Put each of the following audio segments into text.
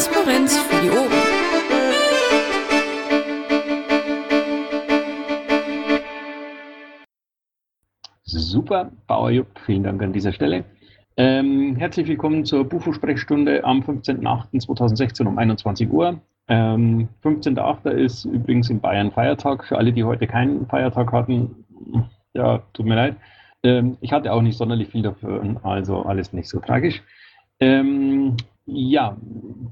Transparenz für die Ohren. Super, Bauer Jupp, vielen Dank an dieser Stelle. Ähm, herzlich willkommen zur Bufo-Sprechstunde am 15.08.2016 um 21 Uhr. Ähm, 15.08. ist übrigens in Bayern Feiertag. Für alle, die heute keinen Feiertag hatten, ja, tut mir leid. Ähm, ich hatte auch nicht sonderlich viel dafür, also alles nicht so tragisch. Ähm, ja,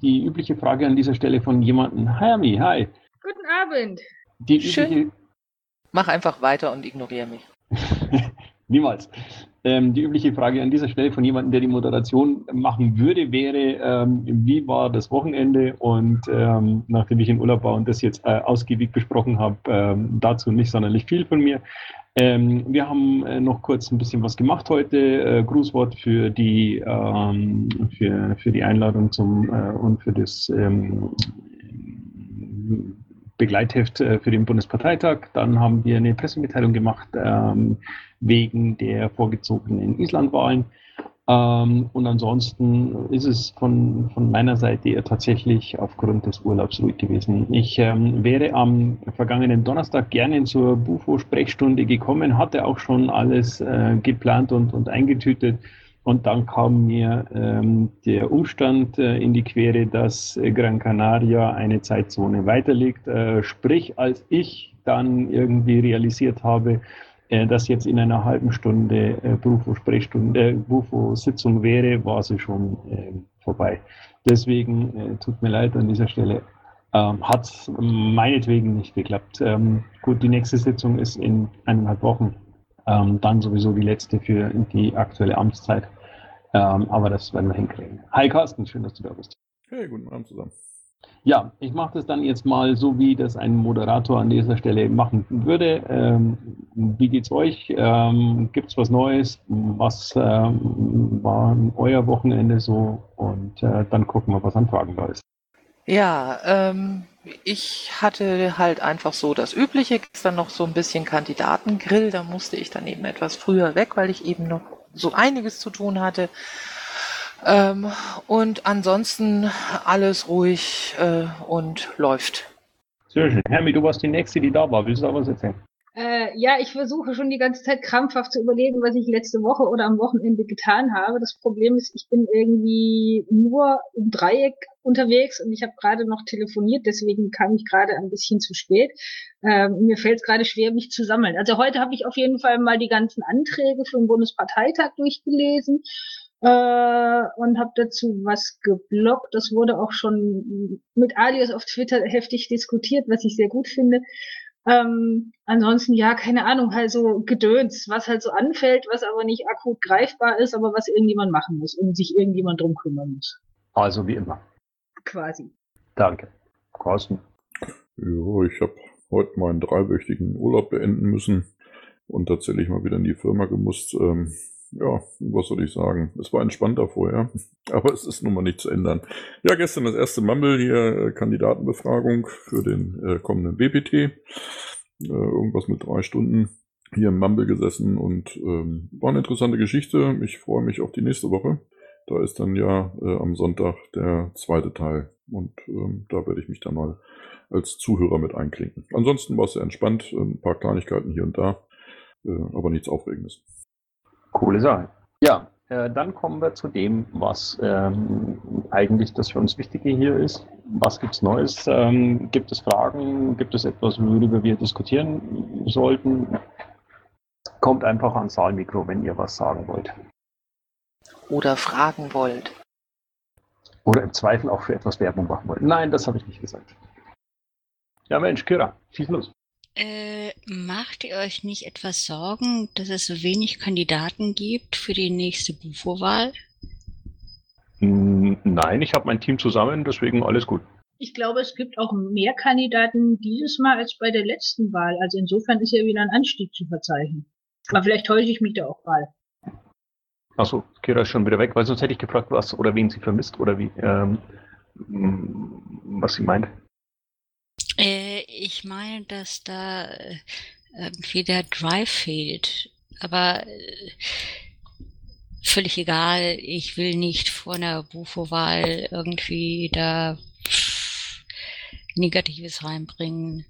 die übliche Frage an dieser Stelle von jemandem. Hi, Ami, hi. Guten Abend. Die Schön. übliche, Mach einfach weiter und ignoriere mich. Niemals. Ähm, die übliche Frage an dieser Stelle von jemandem, der die Moderation machen würde, wäre, ähm, wie war das Wochenende? Und ähm, nachdem ich in Urlaub war und das jetzt äh, ausgiebig besprochen habe, ähm, dazu nicht sonderlich viel von mir. Ähm, wir haben äh, noch kurz ein bisschen was gemacht heute. Äh, Grußwort für die, ähm, für, für die Einladung zum äh, und für das ähm, Begleitheft äh, für den Bundesparteitag. Dann haben wir eine Pressemitteilung gemacht ähm, wegen der vorgezogenen Islandwahlen. Ähm, und ansonsten ist es von, von meiner Seite eher tatsächlich aufgrund des Urlaubs ruhig gewesen. Ich ähm, wäre am vergangenen Donnerstag gerne zur Bufo-Sprechstunde gekommen, hatte auch schon alles äh, geplant und, und eingetütet. Und dann kam mir ähm, der Umstand äh, in die Quere, dass äh, Gran Canaria eine Zeitzone weiterliegt. Äh, sprich, als ich dann irgendwie realisiert habe, äh, dass jetzt in einer halben Stunde äh, Bufo-Sprechstunde, äh, Bufo-Sitzung wäre, war sie schon äh, vorbei. Deswegen äh, tut mir leid an dieser Stelle. Ähm, hat meinetwegen nicht geklappt. Ähm, gut, die nächste Sitzung ist in eineinhalb Wochen. Ähm, dann sowieso die letzte für die aktuelle Amtszeit. Ähm, aber das werden wir hinkriegen. Hi Carsten, schön, dass du da bist. Hey, guten Abend zusammen. Ja, ich mache das dann jetzt mal so, wie das ein Moderator an dieser Stelle machen würde. Ähm, wie geht's euch? Ähm, gibt's was Neues? Was ähm, war euer Wochenende so? Und äh, dann gucken wir, was an Fragen da ist. Ja, ähm, ich hatte halt einfach so das Übliche, gestern noch so ein bisschen Kandidatengrill, da musste ich dann eben etwas früher weg, weil ich eben noch so einiges zu tun hatte. Ähm, und ansonsten alles ruhig äh, und läuft. Sehr schön. Hermi, du warst die Nächste, die da war. Willst du da was erzählen? Äh, ja, ich versuche schon die ganze Zeit krampfhaft zu überlegen, was ich letzte Woche oder am Wochenende getan habe. Das Problem ist, ich bin irgendwie nur im Dreieck unterwegs und ich habe gerade noch telefoniert, deswegen kam ich gerade ein bisschen zu spät. Ähm, mir fällt es gerade schwer, mich zu sammeln. Also heute habe ich auf jeden Fall mal die ganzen Anträge für den Bundesparteitag durchgelesen äh, und habe dazu was geblockt. Das wurde auch schon mit Alias auf Twitter heftig diskutiert, was ich sehr gut finde. Ähm, ansonsten, ja, keine Ahnung, halt so Gedöns, was halt so anfällt, was aber nicht akut greifbar ist, aber was irgendjemand machen muss und sich irgendjemand drum kümmern muss. Also wie immer. Quasi. Danke. Carsten. Ja, ich habe heute meinen dreiwöchigen Urlaub beenden müssen und tatsächlich mal wieder in die Firma gemusst. Ähm, ja, was soll ich sagen? Es war entspannter vorher, aber es ist nun mal nicht zu ändern. Ja, gestern das erste Mumble hier, äh, Kandidatenbefragung für den äh, kommenden BPT. Äh, irgendwas mit drei Stunden hier im Mumble gesessen und ähm, war eine interessante Geschichte. Ich freue mich auf die nächste Woche. Da ist dann ja äh, am Sonntag der zweite Teil und ähm, da werde ich mich dann mal als Zuhörer mit einklinken. Ansonsten war es sehr entspannt, ein paar Kleinigkeiten hier und da, äh, aber nichts Aufregendes. Coole Sache. Ja, äh, dann kommen wir zu dem, was ähm, eigentlich das für uns Wichtige hier ist. Was gibt's Neues? Ähm, gibt es Fragen? Gibt es etwas, worüber wir diskutieren sollten? Kommt einfach ans Saalmikro, wenn ihr was sagen wollt. Oder fragen wollt. Oder im Zweifel auch für etwas Werbung machen wollt. Nein, das habe ich nicht gesagt. Ja, Mensch, Kira, schieß los. Äh, macht ihr euch nicht etwas Sorgen, dass es so wenig Kandidaten gibt für die nächste Bufo-Wahl? Mm, Nein, ich habe mein Team zusammen, deswegen alles gut. Ich glaube, es gibt auch mehr Kandidaten dieses Mal als bei der letzten Wahl. Also insofern ist ja wieder ein Anstieg zu verzeichnen. Aber vielleicht täusche ich mich da auch mal. Achso, Kira ist schon wieder weg, weil sonst hätte ich gefragt, was oder wen sie vermisst oder wie, ähm, mm, was sie meint. Äh, ich meine, dass da äh, irgendwie der Drive fehlt. Aber äh, völlig egal, ich will nicht vor einer Bufo-Wahl irgendwie da Negatives reinbringen.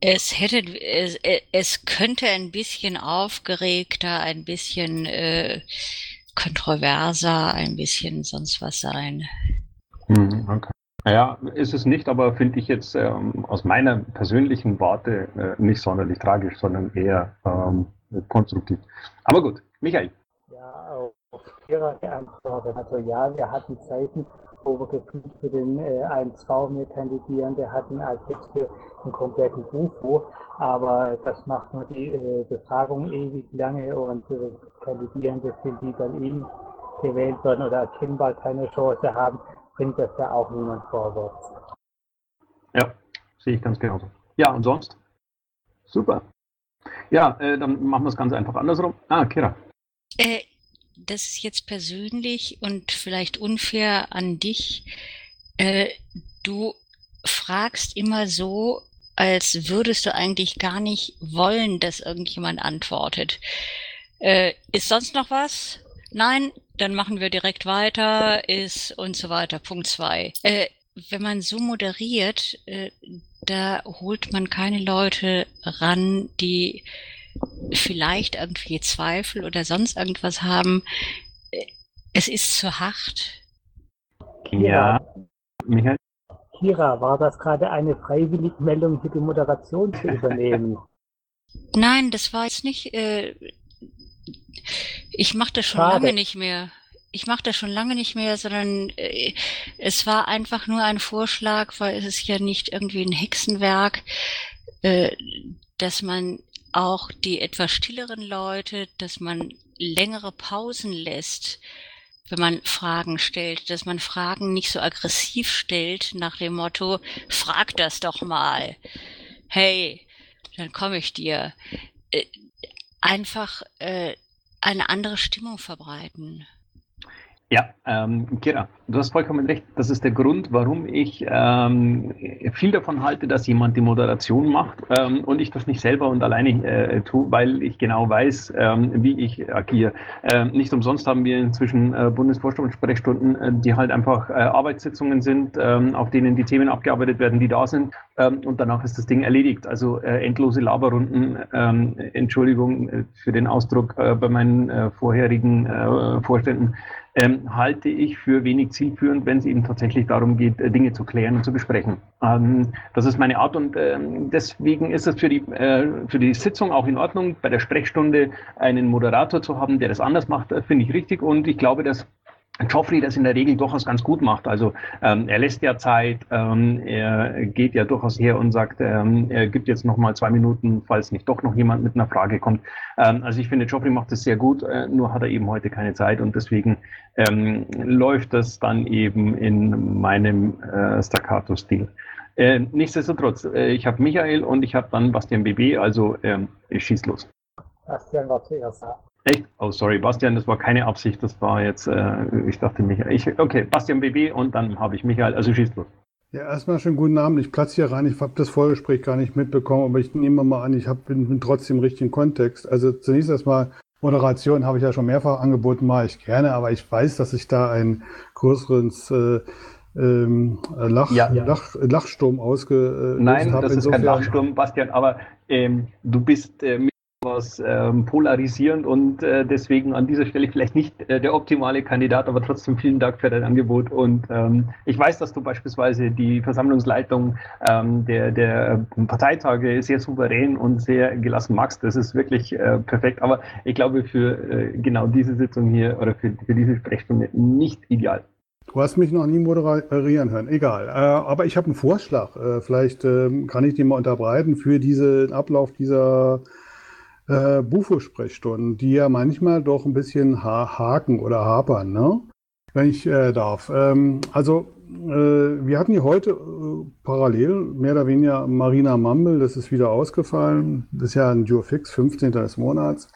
Es hätte, es, es könnte ein bisschen aufgeregter, ein bisschen äh, kontroverser, ein bisschen sonst was sein. Hm, okay. Naja, ist es nicht, aber finde ich jetzt ähm, aus meiner persönlichen Warte äh, nicht sonderlich tragisch, sondern eher ähm, konstruktiv. Aber gut, Michael. Ja, auf Ihre Antwort. Also ja, wir hatten Zeiten, wo wir gefühlt für den äh, 1V mehr kandidieren, der hatten als jetzt für einen kompletten UFO, aber das macht nur die äh, Befragung ewig lange und äh, Kandidierende sind, die dann eben gewählt werden oder erkennbar keine Chance haben, bringt das ja auch niemand vorwärts. Ja, sehe ich ganz genauso. Ja, und sonst? Super. Ja, äh, dann machen wir es ganz einfach andersrum. Ah, Kira. Äh, das ist jetzt persönlich und vielleicht unfair an dich. Äh, du fragst immer so, als würdest du eigentlich gar nicht wollen, dass irgendjemand antwortet. Äh, ist sonst noch was? Nein, dann machen wir direkt weiter, ist und so weiter. Punkt zwei. Äh, wenn man so moderiert, äh, da holt man keine Leute ran, die vielleicht irgendwie Zweifel oder sonst irgendwas haben. Äh, es ist zu hart. Ja, Michael. Kira, war das gerade eine freiwillige Meldung, hier die Moderation zu übernehmen? Nein, das war jetzt nicht. Äh, ich mache das schon Schade. lange nicht mehr. Ich mache das schon lange nicht mehr, sondern äh, es war einfach nur ein Vorschlag, weil es ist ja nicht irgendwie ein Hexenwerk, äh, dass man auch die etwas stilleren Leute, dass man längere Pausen lässt, wenn man Fragen stellt, dass man Fragen nicht so aggressiv stellt nach dem Motto, frag das doch mal. Hey, dann komme ich dir. Einfach äh, eine andere Stimmung verbreiten. Ja, ähm, Kira, du hast vollkommen recht. Das ist der Grund, warum ich ähm, viel davon halte, dass jemand die Moderation macht ähm, und ich das nicht selber und alleine äh, tue, weil ich genau weiß, ähm, wie ich agiere. Ähm, nicht umsonst haben wir inzwischen äh, Bundesvorstandssprechstunden, äh, die halt einfach äh, Arbeitssitzungen sind, ähm, auf denen die Themen abgearbeitet werden, die da sind ähm, und danach ist das Ding erledigt. Also äh, endlose Laberrunden, ähm, Entschuldigung äh, für den Ausdruck äh, bei meinen äh, vorherigen äh, Vorständen, ähm, halte ich für wenig zielführend, wenn es eben tatsächlich darum geht, äh, Dinge zu klären und zu besprechen. Ähm, das ist meine Art und ähm, deswegen ist es für die, äh, für die Sitzung auch in Ordnung, bei der Sprechstunde einen Moderator zu haben, der das anders macht, äh, finde ich richtig und ich glaube, dass Joffrey das in der Regel durchaus ganz gut macht. Also ähm, er lässt ja Zeit, ähm, er geht ja durchaus her und sagt, ähm, er gibt jetzt noch mal zwei Minuten, falls nicht doch noch jemand mit einer Frage kommt. Ähm, also ich finde, Joffrey macht das sehr gut, äh, nur hat er eben heute keine Zeit und deswegen ähm, läuft das dann eben in meinem äh, Staccato-Stil. Äh, nichtsdestotrotz, äh, ich habe Michael und ich habe dann Bastian BB, also ähm, ich schieß los. Bastian war zuerst da. Echt? Oh, sorry, Bastian, das war keine Absicht, das war jetzt, äh, ich dachte Michael. Ich, okay, Bastian BB und dann habe ich Michael, also schießt los. Ja, erstmal schönen guten Abend. Ich platze hier rein. Ich habe das Vorgespräch gar nicht mitbekommen, aber ich nehme mal an, ich hab, bin, bin trotzdem im richtigen Kontext. Also zunächst erstmal Moderation habe ich ja schon mehrfach angeboten, mache ich gerne, aber ich weiß, dass ich da ein größeres äh, ähm, Lach, Ja, ja. Lach, Lachsturm ausgelöst Nein, habe. das ist kein Insofern- Lachsturm, Bastian, aber ähm, du bist äh, mit was ähm, polarisierend und äh, deswegen an dieser Stelle vielleicht nicht äh, der optimale Kandidat, aber trotzdem vielen Dank für dein Angebot und ähm, ich weiß, dass du beispielsweise die Versammlungsleitung ähm, der, der Parteitage sehr souverän und sehr gelassen magst. Das ist wirklich äh, perfekt, aber ich glaube für äh, genau diese Sitzung hier oder für, für diese Sprechstunde nicht ideal. Du hast mich noch nie moderieren hören. Egal. Äh, aber ich habe einen Vorschlag. Äh, vielleicht ähm, kann ich den mal unterbreiten für diesen Ablauf dieser äh, Bufo-Sprechstunden, die ja manchmal doch ein bisschen ha haken oder hapern, ne? wenn ich äh, darf. Ähm, also äh, wir hatten hier heute äh, parallel mehr oder weniger Marina Mambel, das ist wieder ausgefallen. Das ist ja ein Jurfix, 15. des Monats.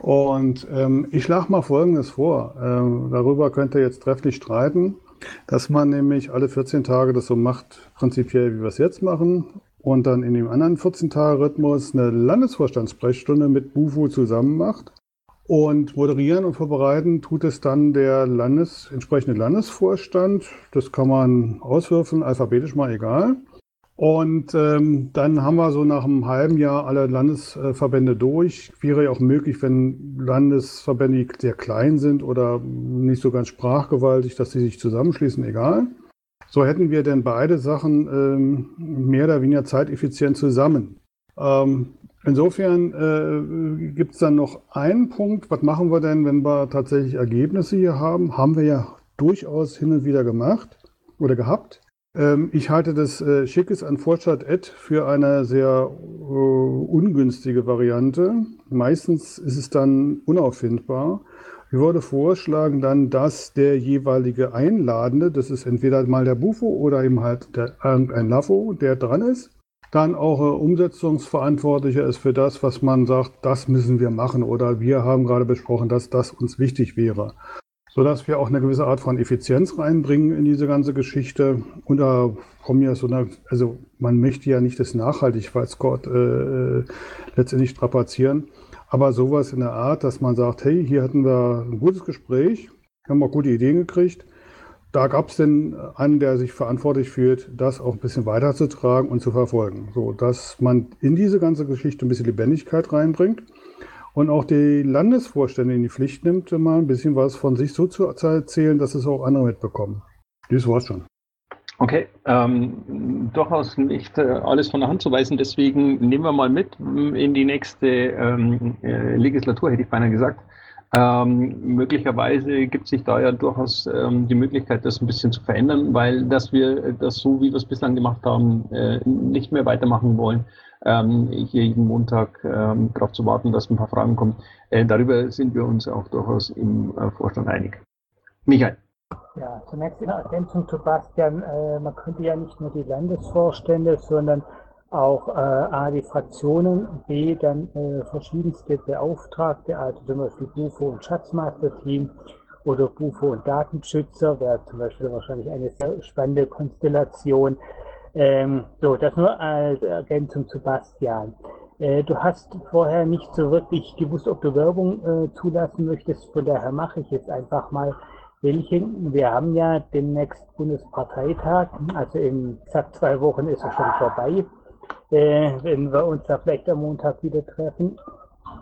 Und ähm, ich schlage mal Folgendes vor. Ähm, darüber könnt ihr jetzt trefflich streiten, dass man nämlich alle 14 Tage das so macht, prinzipiell wie wir es jetzt machen. Und dann in dem anderen 14-Tage-Rhythmus eine Landesvorstandssprechstunde mit Bufo zusammen macht. Und moderieren und vorbereiten tut es dann der Landes, entsprechende Landesvorstand. Das kann man auswürfeln, alphabetisch mal egal. Und ähm, dann haben wir so nach einem halben Jahr alle Landesverbände durch. Wäre ja auch möglich, wenn Landesverbände sehr klein sind oder nicht so ganz sprachgewaltig, dass sie sich zusammenschließen, egal. So hätten wir denn beide Sachen ähm, mehr oder weniger zeiteffizient zusammen. Ähm, insofern äh, gibt es dann noch einen Punkt. Was machen wir denn, wenn wir tatsächlich Ergebnisse hier haben? Haben wir ja durchaus hin und wieder gemacht oder gehabt. Ähm, ich halte das äh, Schickes an Vorstadt Ed für eine sehr äh, ungünstige Variante. Meistens ist es dann unauffindbar. Ich würde vorschlagen dann, dass der jeweilige Einladende, das ist entweder mal der Bufo oder eben halt der, ein LAFO, der dran ist, dann auch äh, Umsetzungsverantwortlicher ist für das, was man sagt, das müssen wir machen oder wir haben gerade besprochen, dass das uns wichtig wäre sodass wir auch eine gewisse Art von Effizienz reinbringen in diese ganze Geschichte. Und da kommen ja so eine, also man möchte ja nicht das Nachhaltigkeitscode äh, letztendlich strapazieren, aber sowas in der Art, dass man sagt, hey, hier hatten wir ein gutes Gespräch, haben auch gute Ideen gekriegt. Da gab es denn einen, der sich verantwortlich fühlt, das auch ein bisschen weiterzutragen und zu verfolgen, so dass man in diese ganze Geschichte ein bisschen Lebendigkeit reinbringt und auch die Landesvorstände in die Pflicht nimmt, mal ein bisschen was von sich so zu erzählen, dass es auch andere mitbekommen. Das war's schon. Okay, ähm, durchaus nicht äh, alles von der Hand zu weisen, deswegen nehmen wir mal mit in die nächste ähm, äh, Legislatur, hätte ich beinahe gesagt. Ähm, möglicherweise gibt sich da ja durchaus ähm, die Möglichkeit, das ein bisschen zu verändern, weil dass wir das so, wie wir es bislang gemacht haben, äh, nicht mehr weitermachen wollen ähm, hier jeden Montag ähm, darauf zu warten, dass ein paar Fragen kommen. Äh, darüber sind wir uns auch durchaus im äh, Vorstand einig. Michael. Ja, zunächst in Ergänzung zu Bastian, äh, man könnte ja nicht nur die Landesvorstände, sondern auch äh, A, die Fraktionen, B, dann äh, verschiedenste Beauftragte, also zum Beispiel Bufo und Schatzmeisterteam oder Bufo und Datenschützer, wäre zum Beispiel wahrscheinlich eine sehr spannende Konstellation. Ähm, so, das nur als Ergänzung zu Bastian. Äh, du hast vorher nicht so wirklich gewusst, ob du Werbung äh, zulassen möchtest, von daher mache ich jetzt einfach mal welche. Wir haben ja demnächst Bundesparteitag, also in exakt zwei Wochen ist es schon vorbei, äh, wenn wir uns da vielleicht am Montag wieder treffen.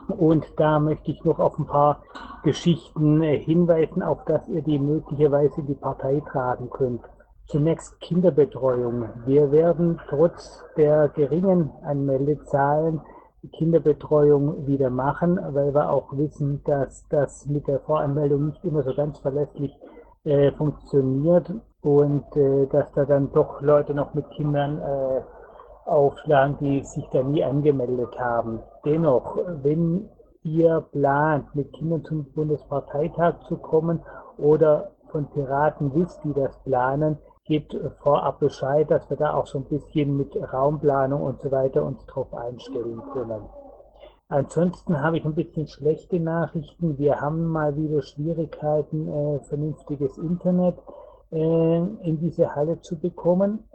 Und da möchte ich noch auf ein paar Geschichten äh, hinweisen, auf dass ihr die möglicherweise in die Partei tragen könnt. Zunächst Kinderbetreuung. Wir werden trotz der geringen Anmeldezahlen Kinderbetreuung wieder machen, weil wir auch wissen, dass das mit der Voranmeldung nicht immer so ganz verlässlich äh, funktioniert und äh, dass da dann doch Leute noch mit Kindern äh, aufschlagen, die sich da nie angemeldet haben. Dennoch, wenn ihr plant, mit Kindern zum Bundesparteitag zu kommen oder von Piraten wisst, die das planen, gebt vorab Bescheid, dass wir da auch so ein bisschen mit Raumplanung und so weiter uns drauf einstellen können. Ansonsten habe ich ein bisschen schlechte Nachrichten. Wir haben mal wieder Schwierigkeiten, äh, vernünftiges Internet äh, in diese Halle zu bekommen.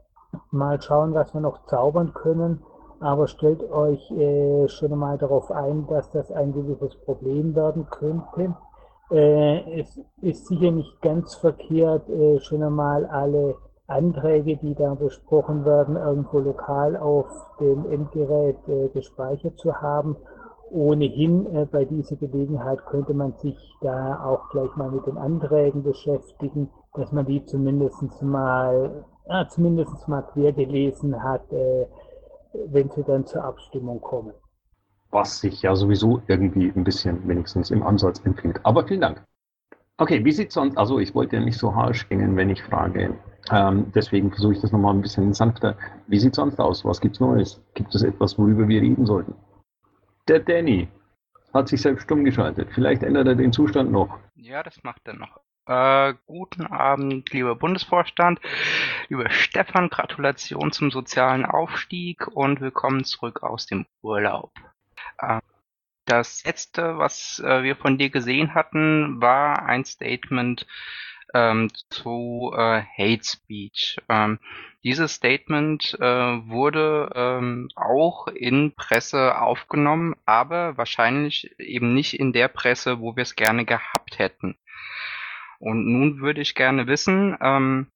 Mal schauen, was wir noch zaubern können. Aber stellt euch äh, schon mal darauf ein, dass das ein gewisses Problem werden könnte. Äh, es ist sicher nicht ganz verkehrt, äh, schon einmal alle Anträge, die da besprochen werden, irgendwo lokal auf dem Endgerät äh, gespeichert zu haben. Ohnehin äh, bei dieser Gelegenheit könnte man sich da auch gleich mal mit den Anträgen beschäftigen, dass man die zumindest mal, äh, zumindest mal quer gelesen hat, äh, wenn sie dann zur Abstimmung kommen was sich ja sowieso irgendwie ein bisschen wenigstens im Ansatz empfiehlt. Aber vielen Dank. Okay, wie sieht sonst, also ich wollte ja nicht so harsch gehen, wenn ich frage. Ähm, deswegen versuche ich das nochmal ein bisschen sanfter. Wie sieht sonst aus? Was gibt's Neues? Gibt es etwas, worüber wir reden sollten? Der Danny hat sich selbst stumm geschaltet. Vielleicht ändert er den Zustand noch. Ja, das macht er noch. Äh, guten Abend, lieber Bundesvorstand. Lieber Stefan, Gratulation zum sozialen Aufstieg und willkommen zurück aus dem Urlaub. Äh, das letzte, was äh, wir von dir gesehen hatten, war ein Statement ähm, zu äh, Hate Speech. Ähm, dieses Statement äh, wurde ähm, auch in Presse aufgenommen, aber wahrscheinlich eben nicht in der Presse, wo wir es gerne gehabt hätten. Und nun würde ich gerne wissen, ähm,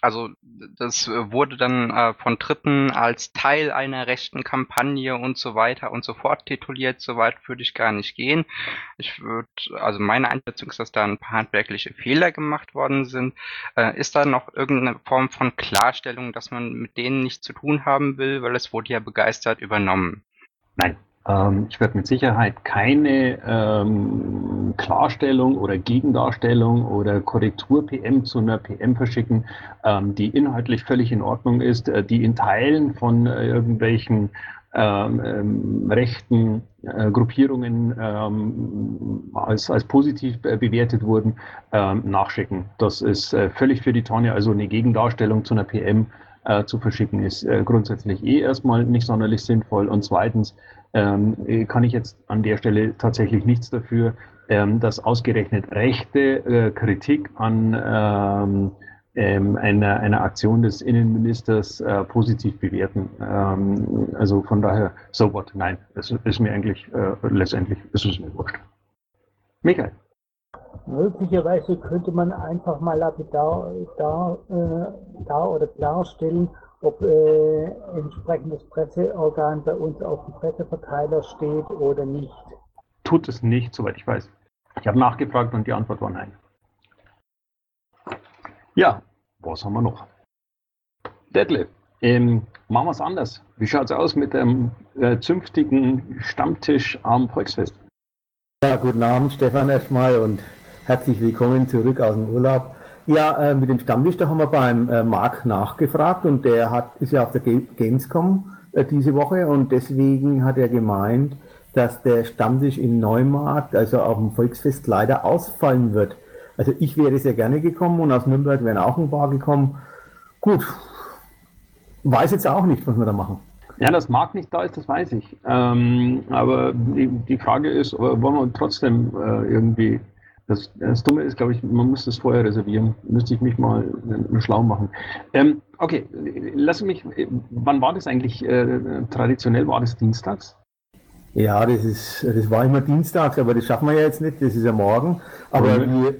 also das wurde dann äh, von Dritten als Teil einer rechten Kampagne und so weiter und so fort tituliert. So weit würde ich gar nicht gehen. Ich würde, also meine Einschätzung ist, dass da ein paar handwerkliche Fehler gemacht worden sind. Äh, ist da noch irgendeine Form von Klarstellung, dass man mit denen nichts zu tun haben will, weil es wurde ja begeistert übernommen? Nein, ähm, ich werde mit Sicherheit keine ähm, Klarstellung oder Gegendarstellung oder Korrektur-PM zu einer PM verschicken, ähm, die inhaltlich völlig in Ordnung ist, äh, die in Teilen von äh, irgendwelchen ähm, ähm, rechten äh, Gruppierungen ähm, als, als positiv bewertet wurden, nachschicken. Das ist äh, völlig für die Tonne, also eine Gegendarstellung zu einer PM äh, zu verschicken, ist äh, grundsätzlich eh erstmal nicht sonderlich sinnvoll. Und zweitens ähm, kann ich jetzt an der Stelle tatsächlich nichts dafür, ähm, dass ausgerechnet rechte äh, Kritik an ähm, ähm, einer, einer Aktion des Innenministers äh, positiv bewerten. Ähm, also von daher, so what? Nein, es ist mir eigentlich äh, letztendlich, es ist mir wurscht. Michael. Möglicherweise könnte man einfach mal lapidar da, äh, da oder klarstellen, ob äh, entsprechendes Presseorgan bei uns auf dem Presseverteiler steht oder nicht. Tut es nicht, soweit ich weiß. Ich habe nachgefragt und die Antwort war nein. Ja, was haben wir noch? Detlef, ähm, machen wir es anders. Wie schaut es aus mit dem äh, zünftigen Stammtisch am Volksfest? Ja, guten Abend, Stefan erstmal und herzlich willkommen zurück aus dem Urlaub. Ja, äh, mit dem Stammtisch, da haben wir beim äh, Marc nachgefragt und der hat, ist ja auf der Gamescom äh, diese Woche und deswegen hat er gemeint, dass der Stammtisch in Neumarkt, also auf dem Volksfest, leider ausfallen wird. Also ich wäre sehr gerne gekommen und aus Nürnberg wären auch ein paar gekommen. Gut, weiß jetzt auch nicht, was wir da machen. Ja, das Marc nicht da ist, das weiß ich. Ähm, aber die, die Frage ist, wollen wir trotzdem äh, irgendwie das, das Dumme ist, glaube ich, man muss das vorher reservieren. Müsste ich mich mal äh, schlau machen. Ähm, okay, lass mich, wann war das eigentlich? Äh, traditionell war das dienstags? Ja, das ist, das war immer dienstags, aber das schaffen wir ja jetzt nicht, das ist ja morgen. Aber mhm. wir,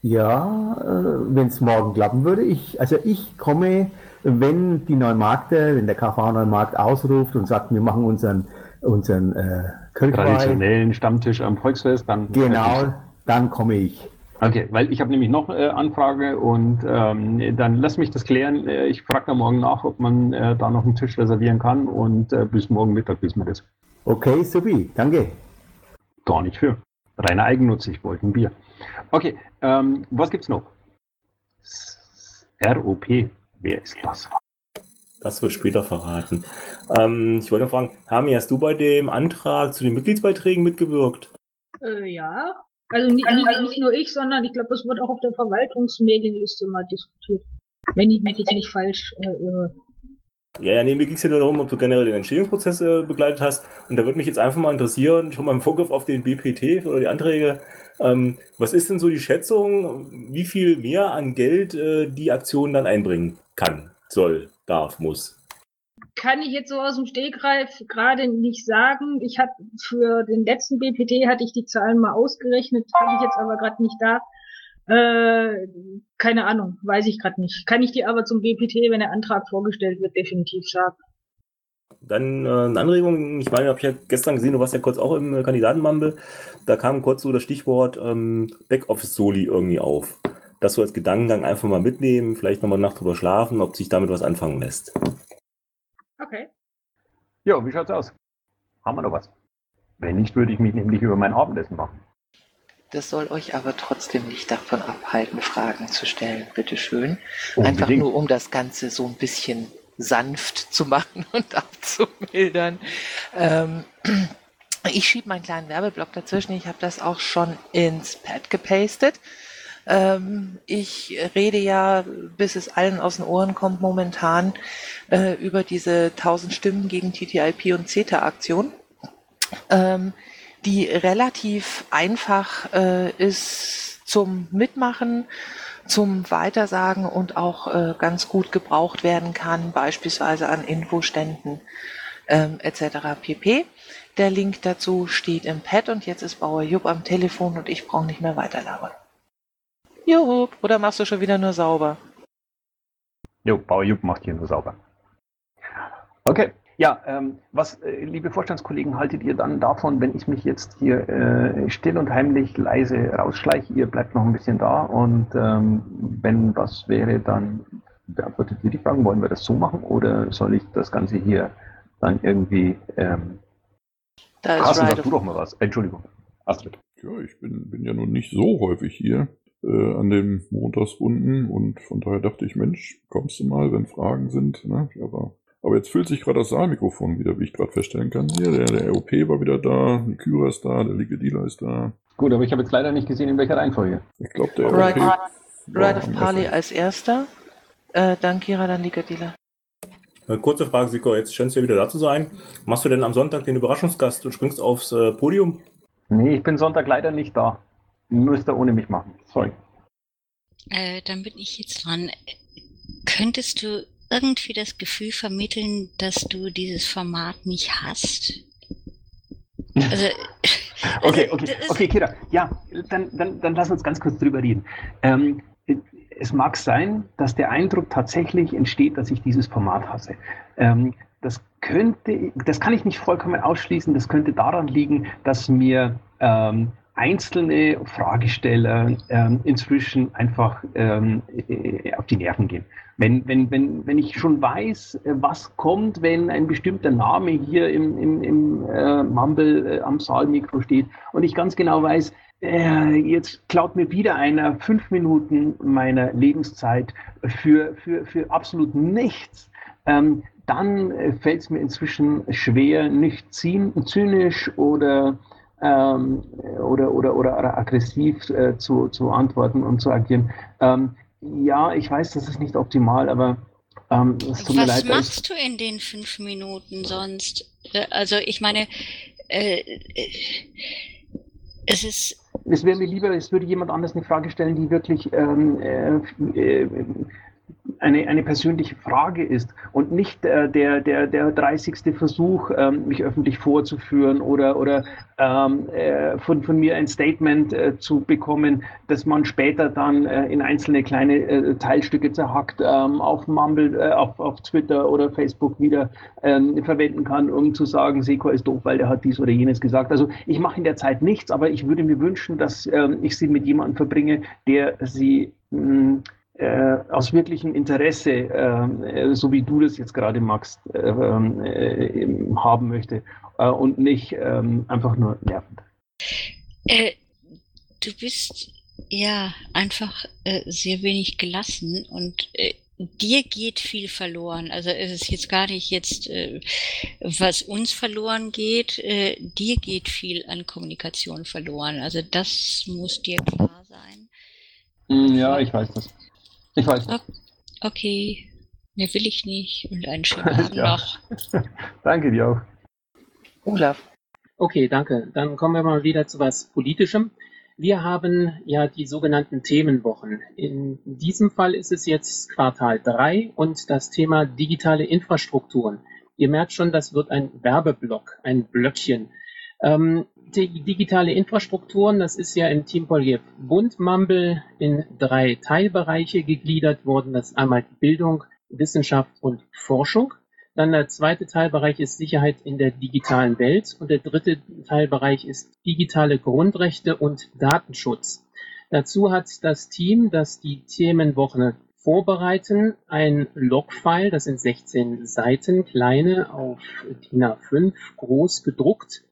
ja, äh, wenn es morgen klappen würde, ich, also ich komme, wenn die Neumarkte, wenn der KV Neumarkt ausruft und sagt, wir machen unseren, unseren äh, Traditionellen Stammtisch am Volksfest, dann. Genau dann komme ich. Okay, weil ich habe nämlich noch äh, Anfrage und ähm, dann lass mich das klären. Äh, ich frage da morgen nach, ob man äh, da noch einen Tisch reservieren kann und äh, bis morgen Mittag wissen wir das. Okay, supi, danke. Gar nicht für. Reiner Eigennutz, ich wollte ein Bier. Okay, ähm, was gibt's noch? ROP, wer ist das? Das wird später verraten. Ähm, ich wollte fragen, Hami, hast du bei dem Antrag zu den Mitgliedsbeiträgen mitgewirkt? Äh, ja, also nicht, nicht, nicht nur ich, sondern ich glaube, das wird auch auf der Verwaltungsmedienliste mal diskutiert. Wenn ich mich jetzt nicht falsch äh, irre. Ja, ja, nee, mir ging es ja nur darum, ob du generell den Entstehungsprozess äh, begleitet hast. Und da würde mich jetzt einfach mal interessieren, schon mal im Vorgriff auf den BPT oder die Anträge, ähm, was ist denn so die Schätzung, wie viel mehr an Geld äh, die Aktion dann einbringen kann, soll, darf, muss? Kann ich jetzt so aus dem Stegreif gerade nicht sagen. Ich habe für den letzten BPT hatte ich die Zahlen mal ausgerechnet, habe ich jetzt aber gerade nicht da. Äh, keine Ahnung, weiß ich gerade nicht. Kann ich dir aber zum BPT, wenn der Antrag vorgestellt wird, definitiv sagen. Dann äh, eine Anregung, ich meine, habe ich ja gestern gesehen, du warst ja kurz auch im äh, Kandidatenmumble, da kam kurz so das Stichwort ähm, Backoffice-Soli irgendwie auf. Das so als Gedankengang einfach mal mitnehmen, vielleicht nochmal Nacht drüber schlafen, ob sich damit was anfangen lässt. Okay. Ja, wie schaut's aus? Haben wir noch was? Wenn nicht, würde ich mich nämlich über mein Abendessen machen. Das soll euch aber trotzdem nicht davon abhalten, Fragen zu stellen, bitteschön. Einfach nur, um das Ganze so ein bisschen sanft zu machen und abzumildern. Ähm, ich schiebe meinen kleinen Werbeblock dazwischen. Ich habe das auch schon ins Pad gepastet. Ähm, ich rede ja, bis es allen aus den Ohren kommt, momentan äh, über diese 1000 Stimmen gegen TTIP und CETA-Aktion, ähm, die relativ einfach äh, ist zum Mitmachen zum Weitersagen und auch äh, ganz gut gebraucht werden kann, beispielsweise an Infoständen ähm, etc. pp. Der Link dazu steht im Pad und jetzt ist Bauer Jupp am Telefon und ich brauche nicht mehr weiterlabern. Jupp, oder machst du schon wieder nur sauber? Jo, Bauer Jupp macht hier nur sauber. Okay, ja, ähm, was, äh, liebe Vorstandskollegen, haltet ihr dann davon, wenn ich mich jetzt hier äh, still und heimlich leise rausschleiche? Ihr bleibt noch ein bisschen da und ähm, wenn was wäre, dann beantwortet ihr die Fragen. Wollen wir das so machen oder soll ich das Ganze hier dann irgendwie. Ähm, Da ist Carsten, sag du doch mal was. Entschuldigung, Astrid. Ja, ich bin, bin ja nun nicht so häufig hier äh, an den Montagsrunden und von daher dachte ich, Mensch, kommst du mal, wenn Fragen sind. Ne? Aber, aber jetzt füllt sich gerade das Saalmikrofon wieder, wie ich gerade feststellen kann. Hier, der, der ROP war wieder da, die Kyra ist da, der Likedila ist da. Gut, aber ich habe jetzt leider nicht gesehen, in welcher Reihenfolge. Ich glaube, der Right, ROP Ride of Parley als erster, äh, dann Kira, dann Ligadila. Äh, Kurze Frage, Siko, jetzt scheinst du ja wieder da zu sein. Machst du denn am Sonntag den Überraschungsgast und springst aufs äh, Podium? Nee, ich bin Sonntag leider nicht da. Müsst ihr ohne mich machen. Sorry. Äh, dann bin ich jetzt dran. Könntest du irgendwie das Gefühl vermitteln, dass du dieses Format nicht hast? Also, Okay, also, okay, ist- okay, Kira. Ja, dann, dann, dann lass uns ganz kurz drüber reden. Ähm, es mag sein, dass der Eindruck tatsächlich entsteht, dass ich dieses Format hasse. Ähm, das könnte, das kann ich nicht vollkommen ausschließen. Das könnte daran liegen, dass mir ähm, einzelne Fragesteller ähm, inzwischen einfach ähm, äh, auf die Nerven gehen. Wenn, wenn, wenn, wenn ich schon weiß, äh, was kommt, wenn ein bestimmter Name hier im, im, im äh, Mumble äh, am Saalmikro steht und ich ganz genau weiß, äh, jetzt klaut mir wieder einer fünf Minuten meiner Lebenszeit für, für, für absolut nichts, ähm, dann äh, fällt es mir inzwischen schwer, nicht zyn- zynisch oder, ähm, oder, oder, oder aggressiv äh, zu, zu antworten und zu agieren. Ähm, ja, ich weiß, das ist nicht optimal, aber ähm, es tut mir was leid. ist- machst du in den fünf Minuten sonst? Äh, Also ich meine, äh, äh, es ist es wäre mir lieber, es würde jemand anders eine Frage stellen, die wirklich ähm, äh, äh, eine, eine persönliche Frage ist und nicht äh, der, der, der 30. Versuch, ähm, mich öffentlich vorzuführen oder, oder ähm, äh, von, von mir ein Statement äh, zu bekommen, das man später dann äh, in einzelne kleine äh, Teilstücke zerhackt ähm, auf Mumble, äh, auf, auf Twitter oder Facebook wieder ähm, verwenden kann, um zu sagen, Seko ist doof, weil der hat dies oder jenes gesagt. Also ich mache in der Zeit nichts, aber ich würde mir wünschen, dass ähm, ich sie mit jemandem verbringe, der sie mh, äh, aus wirklichem Interesse, ähm, äh, so wie du das jetzt gerade magst, äh, äh, haben möchte äh, und nicht ähm, einfach nur nervend. Äh, du bist ja einfach sehr wenig gelassen und dir geht viel verloren. Also es ist jetzt gar nicht jetzt, äh, was uns verloren geht, äh, dir geht viel an Kommunikation verloren. Also das muss dir klar sein. Mm, Ja, ich weiß das. Ich weiß das. Okay, mehr will ich nicht und einen schönen Abend Ja. noch. Danke dir auch. Olaf. Okay, danke. Dann kommen wir mal wieder zu was Politischem. Wir haben ja die sogenannten Themenwochen. In diesem Fall ist es jetzt Quartal 3 und das Thema digitale Infrastrukturen. Ihr merkt schon, das wird ein Werbeblock, ein Blöckchen. Ähm, digitale Infrastrukturen, das ist ja im Team Polyev Bund Mumble in drei Teilbereiche gegliedert worden. Das ist einmal Bildung, Wissenschaft und Forschung. Dann der zweite Teilbereich ist Sicherheit in der digitalen Welt und der dritte Teilbereich ist digitale Grundrechte und Datenschutz. Dazu hat das Team, das die Themenwoche vorbereiten, ein Logfile, das sind 16 Seiten, kleine auf DIN A5 groß gedruckt,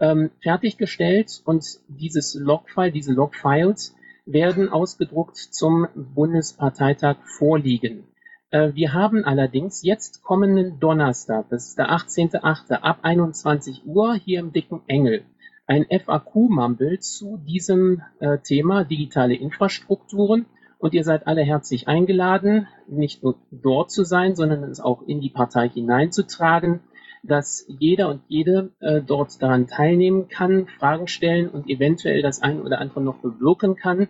ähm, fertiggestellt und dieses Logfile, diese Logfiles werden ausgedruckt zum Bundesparteitag vorliegen. Äh, Wir haben allerdings jetzt kommenden Donnerstag, das ist der 18.8. ab 21 Uhr hier im Dicken Engel, ein FAQ-Mumble zu diesem äh, Thema digitale Infrastrukturen. Und ihr seid alle herzlich eingeladen, nicht nur dort zu sein, sondern es auch in die Partei hineinzutragen, dass jeder und jede äh, dort daran teilnehmen kann, Fragen stellen und eventuell das eine oder andere noch bewirken kann.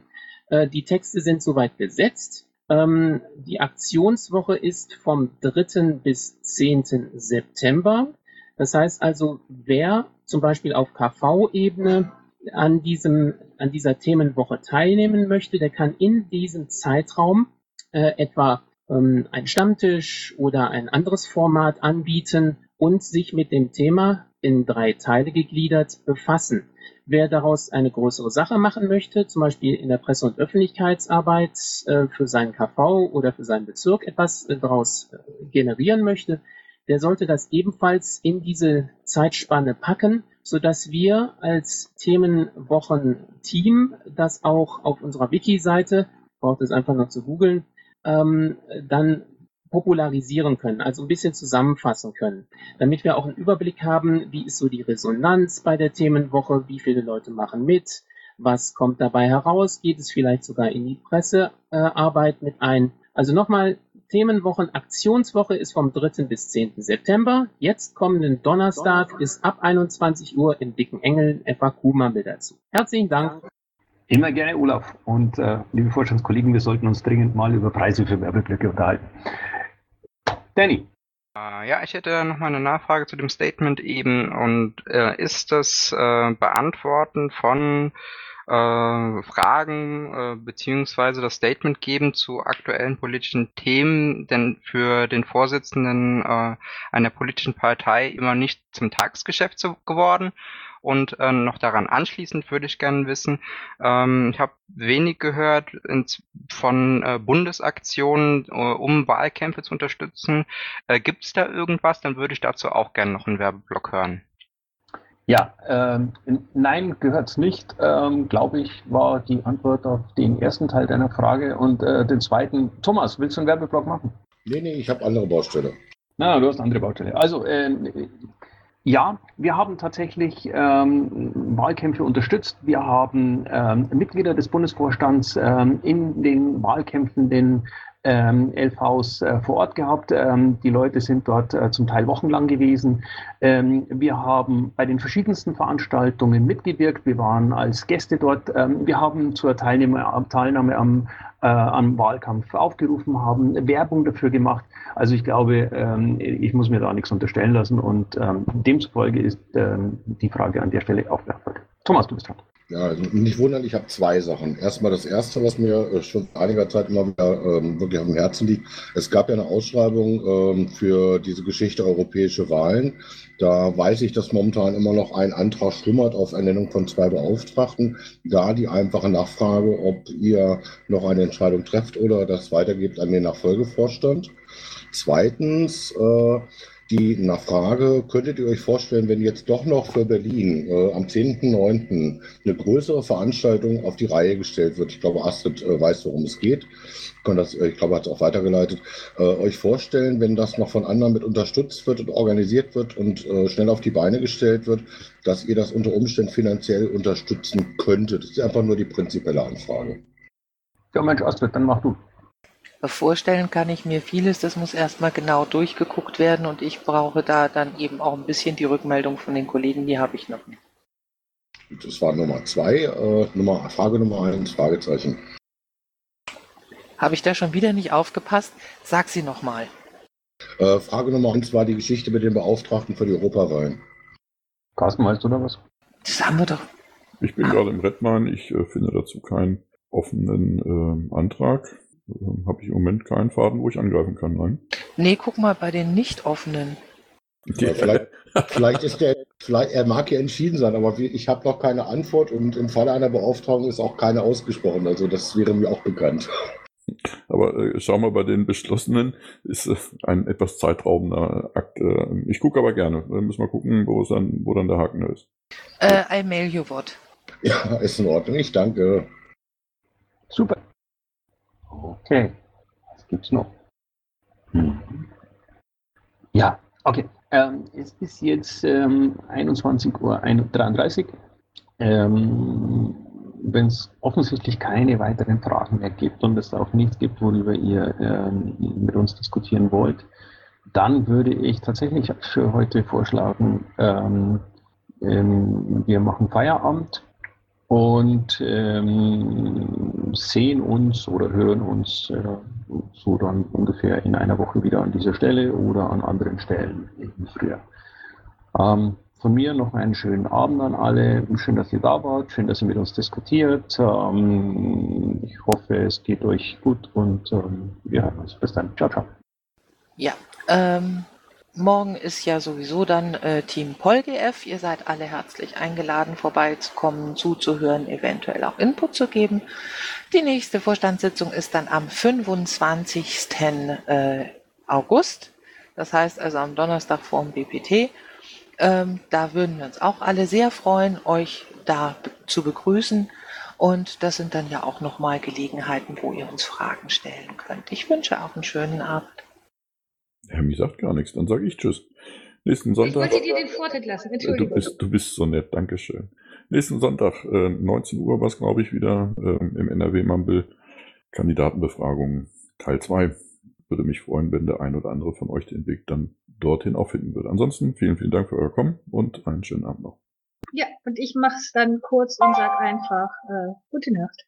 Äh, die Texte sind soweit gesetzt. Ähm, die Aktionswoche ist vom 3. bis 10. September. Das heißt also, wer zum Beispiel auf KV-Ebene an diesem, an dieser Themenwoche teilnehmen möchte, der kann in diesem Zeitraum äh, etwa ähm, einen Stammtisch oder ein anderes Format anbieten und sich mit dem Thema in drei Teile gegliedert befassen. Wer daraus eine größere Sache machen möchte, zum Beispiel in der Presse- und Öffentlichkeitsarbeit äh, für seinen KV oder für seinen Bezirk etwas äh, daraus äh, generieren möchte, der sollte das ebenfalls in diese Zeitspanne packen, so dass wir als Themenwochen-Team das auch auf unserer Wiki-Seite, braucht es einfach noch zu googeln, ähm, dann popularisieren können, also ein bisschen zusammenfassen können, damit wir auch einen Überblick haben, wie ist so die Resonanz bei der Themenwoche, wie viele Leute machen mit, was kommt dabei heraus, geht es vielleicht sogar in die Pressearbeit äh, mit ein. Also nochmal, Themenwochen Aktionswoche ist vom 3. bis 10. September. Jetzt kommenden Donnerstag ist ab 21 Uhr im Dicken Engel FAQ-Mammel dazu. Herzlichen Dank. Immer gerne, Olaf. Und äh, liebe Vorstandskollegen, wir sollten uns dringend mal über Preise für Werbeblöcke unterhalten. Danny. Äh, ja, ich hätte noch mal eine Nachfrage zu dem Statement eben. Und äh, ist das äh, Beantworten von äh, Fragen äh, beziehungsweise das Statement geben zu aktuellen politischen Themen denn für den Vorsitzenden äh, einer politischen Partei immer nicht zum Tagesgeschäft geworden? Und äh, noch daran anschließend würde ich gerne wissen, ähm, ich habe wenig gehört ins, von äh, Bundesaktionen, äh, um Wahlkämpfe zu unterstützen. Äh, Gibt es da irgendwas? Dann würde ich dazu auch gerne noch einen Werbeblock hören. Ja, ähm, nein, gehört's nicht, ähm, glaube ich, war die Antwort auf den ersten Teil deiner Frage. Und äh, den zweiten, Thomas, willst du einen Werbeblock machen? Nee, nee, ich habe andere Baustelle. Na, du hast andere Baustelle. Also, ähm, ja, wir haben tatsächlich ähm, Wahlkämpfe unterstützt. Wir haben ähm, Mitglieder des Bundesvorstands ähm, in den Wahlkämpfen, den ähm, LVs äh, vor Ort gehabt. Ähm, die Leute sind dort äh, zum Teil wochenlang gewesen. Ähm, wir haben bei den verschiedensten Veranstaltungen mitgewirkt. Wir waren als Gäste dort. Ähm, wir haben zur Teilnahme, Teilnahme am, äh, am Wahlkampf aufgerufen, haben Werbung dafür gemacht. Also ich glaube, ähm, ich muss mir da nichts unterstellen lassen und ähm, demzufolge ist die Frage an der Stelle auch beantwortet. Thomas, du bist dran. Ja, also nicht wundern, ich habe zwei Sachen. Erstmal das erste, was mir äh, schon einiger Zeit immer wieder ähm, wirklich dem Herzen liegt. Es gab ja eine Ausschreibung ähm, für diese Geschichte europäische Wahlen. Da weiß ich, dass momentan immer noch ein Antrag schlummert auf Ernennung von zwei Beauftragten. Da die einfache Nachfrage, ob ihr noch eine Entscheidung trefft oder das weitergebt an den Nachfolgevorstand. Zweitens, äh, die Nachfrage, könntet ihr euch vorstellen, wenn jetzt doch noch für Berlin äh, am 10.9. eine größere Veranstaltung auf die Reihe gestellt wird? Ich glaube, Astrid äh, weiß, worum es geht. Ich, das, äh, ich glaube, hat es auch weitergeleitet. Äh, euch vorstellen, wenn das noch von anderen mit unterstützt wird und organisiert wird und äh, schnell auf die Beine gestellt wird, dass ihr das unter Umständen finanziell unterstützen könntet? Das ist einfach nur die prinzipielle Anfrage. Ja, Mensch, Astrid, dann mach du. Vorstellen kann ich mir vieles, das muss erstmal genau durchgeguckt werden und ich brauche da dann eben auch ein bisschen die Rückmeldung von den Kollegen, die habe ich noch nicht. Das war Nummer zwei, äh, Nummer, Frage Nummer eins, Fragezeichen. Habe ich da schon wieder nicht aufgepasst? Sag sie nochmal. Äh, Frage Nummer eins war die Geschichte mit den Beauftragten für die Europawahlen. Carsten, weißt du da was? Das haben wir doch. Ich bin ah. gerade im Redmine, ich äh, finde dazu keinen offenen ähm, Antrag. Habe ich im Moment keinen Faden, wo ich angreifen kann, nein. Nee, guck mal bei den nicht offenen. Ja, vielleicht, vielleicht ist der, vielleicht, er mag ja entschieden sein, aber ich habe noch keine Antwort und im Falle einer Beauftragung ist auch keine ausgesprochen. Also das wäre mir auch bekannt. Aber äh, schau mal, bei den beschlossenen ist äh, ein etwas zeitraubender Akt. Äh, ich gucke aber gerne. Dann müssen wir gucken, wo, dann, wo dann der Haken ist. Äh, I mail you what. Ja, ist in Ordnung. Ich danke. Super. Okay, was gibt's noch? Hm. Ja, okay. Ähm, es ist jetzt ähm, 21.33 Uhr. Ähm, Wenn es offensichtlich keine weiteren Fragen mehr gibt und es auch nichts gibt, worüber ihr ähm, mit uns diskutieren wollt, dann würde ich tatsächlich für heute vorschlagen, ähm, ähm, wir machen Feierabend und ähm, sehen uns oder hören uns äh, so dann ungefähr in einer Woche wieder an dieser Stelle oder an anderen Stellen eben früher. Ähm, von mir noch einen schönen Abend an alle. Schön, dass ihr da wart. Schön, dass ihr mit uns diskutiert. Ähm, ich hoffe, es geht euch gut und ähm, wir hören uns. Bis dann. Ciao, ciao. Ja, ähm, morgen ist ja sowieso dann äh, Team PolGF. Ihr seid alle herzlich eingeladen, vorbeizukommen, zuzuhören, eventuell auch Input zu geben. Die nächste Vorstandssitzung ist dann am 25. Äh, August. Das heißt also am Donnerstag vor dem BPT. Ähm, da würden wir uns auch alle sehr freuen, euch da zu begrüßen. Und das sind dann ja auch nochmal Gelegenheiten, wo ihr uns Fragen stellen könnt. Ich wünsche auch einen schönen Abend. Herr Mi sagt gar nichts, dann sage ich Tschüss. Nächsten Sonntag. Ich wollte dir den Vortritt lassen, Entschuldigung. Du bist, du bist so nett, Dankeschön. Nächsten Sonntag, äh, 19 Uhr war es, glaube ich, wieder äh, im NRW-Mumble. Kandidatenbefragung Teil 2. Würde mich freuen, wenn der ein oder andere von euch den Weg dann dorthin auch finden würde. Ansonsten vielen, vielen Dank für euer Kommen und einen schönen Abend noch. Ja, und ich mache es dann kurz und sag einfach äh, gute Nacht.